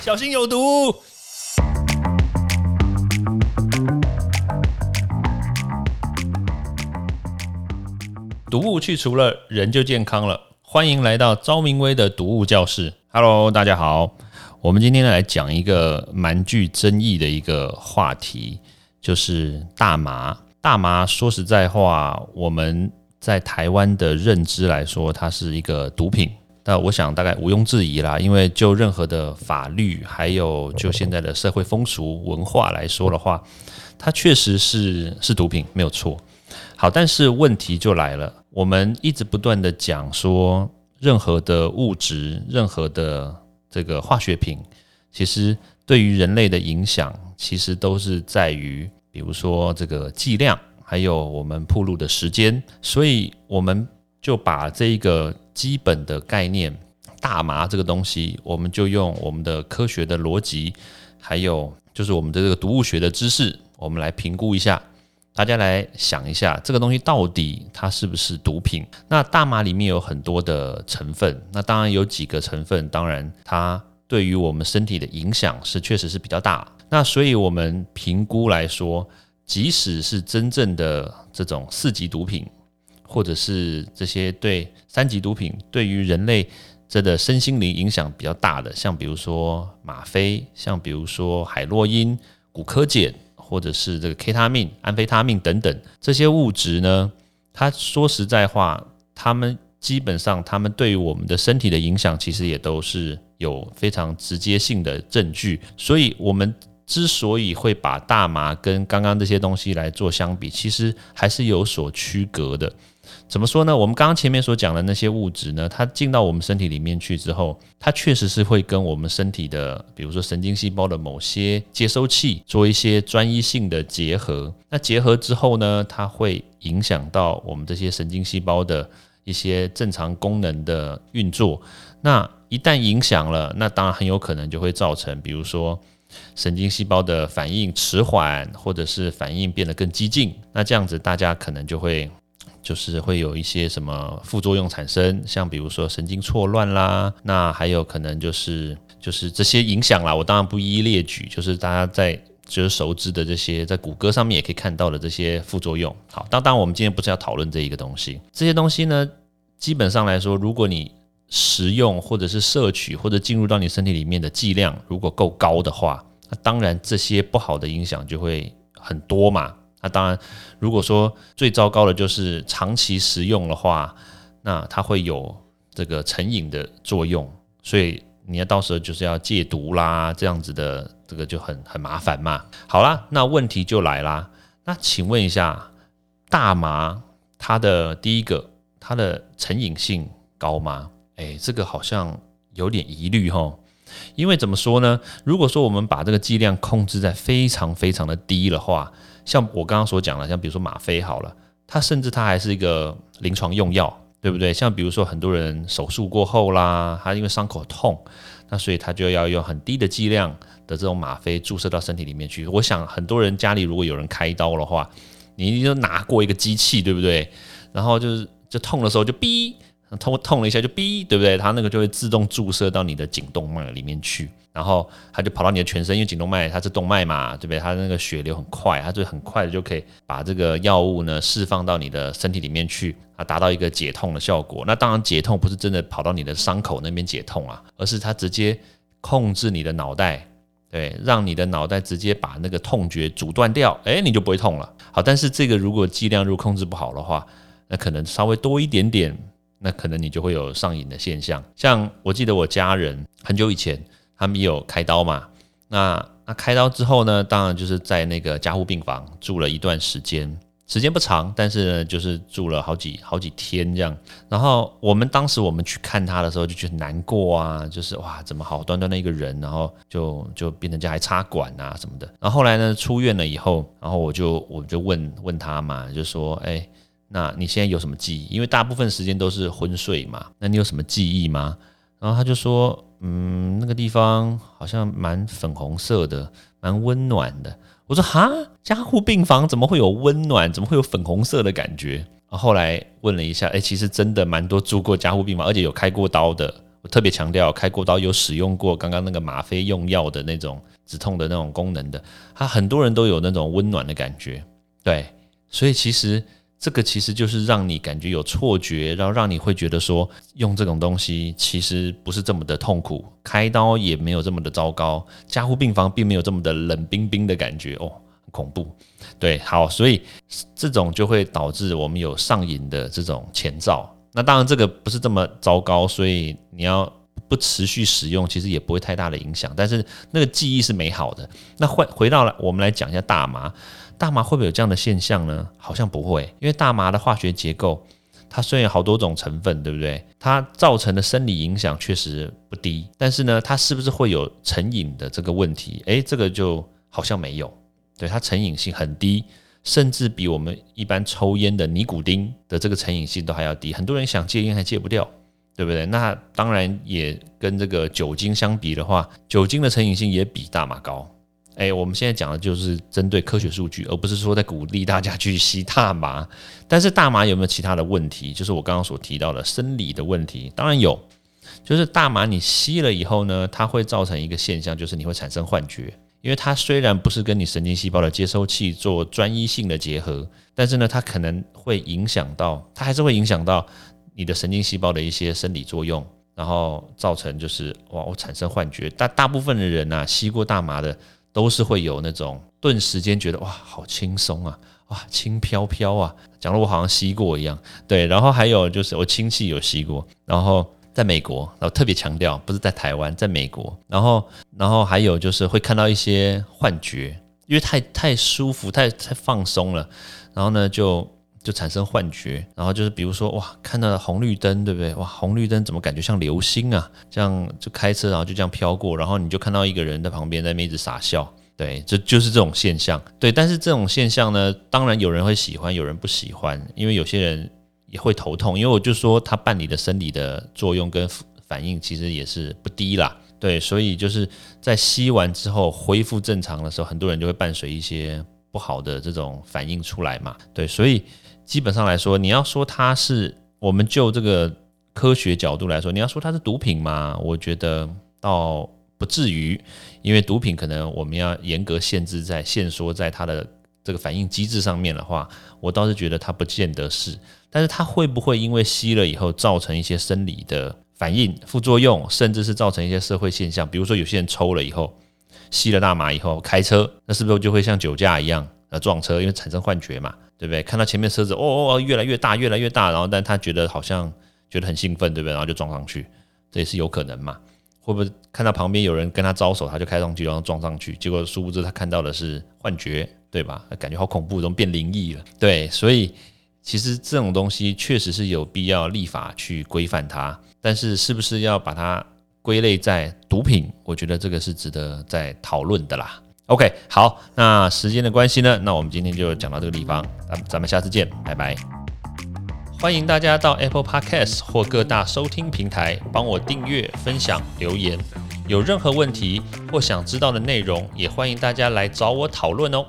小心有毒。毒物去除了，人就健康了。欢迎来到昭明威的毒物教室。Hello，大家好。我们今天来讲一个蛮具争议的一个话题，就是大麻。大麻说实在话，我们在台湾的认知来说，它是一个毒品。那我想大概毋庸置疑啦，因为就任何的法律，还有就现在的社会风俗文化来说的话，它确实是是毒品，没有错。好，但是问题就来了，我们一直不断的讲说，任何的物质，任何的这个化学品，其实对于人类的影响，其实都是在于，比如说这个剂量，还有我们铺路的时间，所以我们就把这一个基本的概念，大麻这个东西，我们就用我们的科学的逻辑，还有就是我们的这个毒物学的知识，我们来评估一下。大家来想一下，这个东西到底它是不是毒品？那大麻里面有很多的成分，那当然有几个成分，当然它对于我们身体的影响是确实是比较大。那所以我们评估来说，即使是真正的这种四级毒品，或者是这些对三级毒品对于人类这的身心灵影响比较大的，像比如说吗啡，像比如说海洛因、古柯碱。或者是这个 K 他命、安非他命等等这些物质呢？它说实在话，它们基本上，它们对于我们的身体的影响，其实也都是有非常直接性的证据。所以，我们之所以会把大麻跟刚刚这些东西来做相比，其实还是有所区隔的。怎么说呢？我们刚刚前面所讲的那些物质呢，它进到我们身体里面去之后，它确实是会跟我们身体的，比如说神经细胞的某些接收器做一些专一性的结合。那结合之后呢，它会影响到我们这些神经细胞的一些正常功能的运作。那一旦影响了，那当然很有可能就会造成，比如说神经细胞的反应迟缓，或者是反应变得更激进。那这样子，大家可能就会。就是会有一些什么副作用产生，像比如说神经错乱啦，那还有可能就是就是这些影响啦。我当然不一一列举，就是大家在就是熟知的这些，在谷歌上面也可以看到的这些副作用。好，当当然我们今天不是要讨论这一个东西，这些东西呢，基本上来说，如果你食用或者是摄取或者进入到你身体里面的剂量如果够高的话，那当然这些不好的影响就会很多嘛。那当然，如果说最糟糕的就是长期食用的话，那它会有这个成瘾的作用，所以你要到时候就是要戒毒啦，这样子的这个就很很麻烦嘛。好啦，那问题就来啦。那请问一下，大麻它的第一个，它的成瘾性高吗？诶，这个好像有点疑虑哈。因为怎么说呢？如果说我们把这个剂量控制在非常非常的低的话，像我刚刚所讲的，像比如说吗啡好了，它甚至它还是一个临床用药，对不对？像比如说很多人手术过后啦，他因为伤口痛，那所以他就要用很低的剂量的这种吗啡注射到身体里面去。我想很多人家里如果有人开刀的话，你一定就拿过一个机器，对不对？然后就是就痛的时候就哔。痛痛了一下就哔，对不对？它那个就会自动注射到你的颈动脉里面去，然后它就跑到你的全身，因为颈动脉它是动脉嘛，对不对？它那个血流很快，它就很快的就可以把这个药物呢释放到你的身体里面去，啊，达到一个解痛的效果。那当然解痛不是真的跑到你的伤口那边解痛啊，而是它直接控制你的脑袋，对，让你的脑袋直接把那个痛觉阻断掉，哎，你就不会痛了。好，但是这个如果剂量如果控制不好的话，那可能稍微多一点点。那可能你就会有上瘾的现象，像我记得我家人很久以前他们也有开刀嘛，那那开刀之后呢，当然就是在那个加护病房住了一段时间，时间不长，但是呢就是住了好几好几天这样。然后我们当时我们去看他的时候就觉得难过啊，就是哇怎么好端端的一个人，然后就就变成家还插管啊什么的。然后后来呢出院了以后，然后我就我就问问他嘛，就说哎。那你现在有什么记忆？因为大部分时间都是昏睡嘛。那你有什么记忆吗？然后他就说，嗯，那个地方好像蛮粉红色的，蛮温暖的。我说哈，加护病房怎么会有温暖？怎么会有粉红色的感觉？后来问了一下，哎，其实真的蛮多住过加护病房，而且有开过刀的。我特别强调，开过刀有使用过刚刚那个吗啡用药的那种止痛的那种功能的，他很多人都有那种温暖的感觉。对，所以其实这个其实就是让你感觉有错觉，然后让你会觉得说用这种东西其实不是这么的痛苦，开刀也没有这么的糟糕，加护病房并没有这么的冷冰冰的感觉哦。恐怖，对，好，所以这种就会导致我们有上瘾的这种前兆。那当然这个不是这么糟糕，所以你要不持续使用，其实也不会太大的影响。但是那个记忆是美好的。那回回到了我们来讲一下大麻，大麻会不会有这样的现象呢？好像不会，因为大麻的化学结构，它虽然有好多种成分，对不对？它造成的生理影响确实不低，但是呢，它是不是会有成瘾的这个问题？诶，这个就好像没有。对它成瘾性很低，甚至比我们一般抽烟的尼古丁的这个成瘾性都还要低。很多人想戒烟还戒不掉，对不对？那当然也跟这个酒精相比的话，酒精的成瘾性也比大麻高。哎，我们现在讲的就是针对科学数据，而不是说在鼓励大家去吸大麻。但是大麻有没有其他的问题？就是我刚刚所提到的生理的问题，当然有。就是大麻你吸了以后呢，它会造成一个现象，就是你会产生幻觉。因为它虽然不是跟你神经细胞的接收器做专一性的结合，但是呢，它可能会影响到，它还是会影响到你的神经细胞的一些生理作用，然后造成就是哇，我产生幻觉。大大部分的人呐，吸过大麻的都是会有那种顿时间觉得哇，好轻松啊，哇，轻飘飘啊，讲的我好像吸过一样。对，然后还有就是我亲戚有吸过，然后。在美国，然后特别强调不是在台湾，在美国，然后，然后还有就是会看到一些幻觉，因为太太舒服，太太放松了，然后呢就就产生幻觉，然后就是比如说哇，看到红绿灯，对不对？哇，红绿灯怎么感觉像流星啊？这样就开车，然后就这样飘过，然后你就看到一个人在旁边在那一直傻笑，对，这就是这种现象，对。但是这种现象呢，当然有人会喜欢，有人不喜欢，因为有些人。也会头痛，因为我就说它办理的生理的作用跟反应其实也是不低啦，对，所以就是在吸完之后恢复正常的时候，很多人就会伴随一些不好的这种反应出来嘛，对，所以基本上来说，你要说它是我们就这个科学角度来说，你要说它是毒品嘛，我觉得倒不至于，因为毒品可能我们要严格限制在限缩在它的这个反应机制上面的话，我倒是觉得它不见得是。但是它会不会因为吸了以后造成一些生理的反应、副作用，甚至是造成一些社会现象？比如说有些人抽了以后，吸了大麻以后开车，那是不是就会像酒驾一样呃撞车？因为产生幻觉嘛，对不对？看到前面车子哦哦哦越来越大越来越大，然后但他觉得好像觉得很兴奋，对不对？然后就撞上去，这也是有可能嘛？会不会看到旁边有人跟他招手，他就开上去然后撞上去？结果殊不知他看到的是幻觉，对吧？感觉好恐怖，怎么变灵异了？对，所以。其实这种东西确实是有必要立法去规范它，但是是不是要把它归类在毒品？我觉得这个是值得再讨论的啦。OK，好，那时间的关系呢，那我们今天就讲到这个地方，咱咱们下次见，拜拜。欢迎大家到 Apple Podcast 或各大收听平台帮我订阅、分享、留言。有任何问题或想知道的内容，也欢迎大家来找我讨论哦。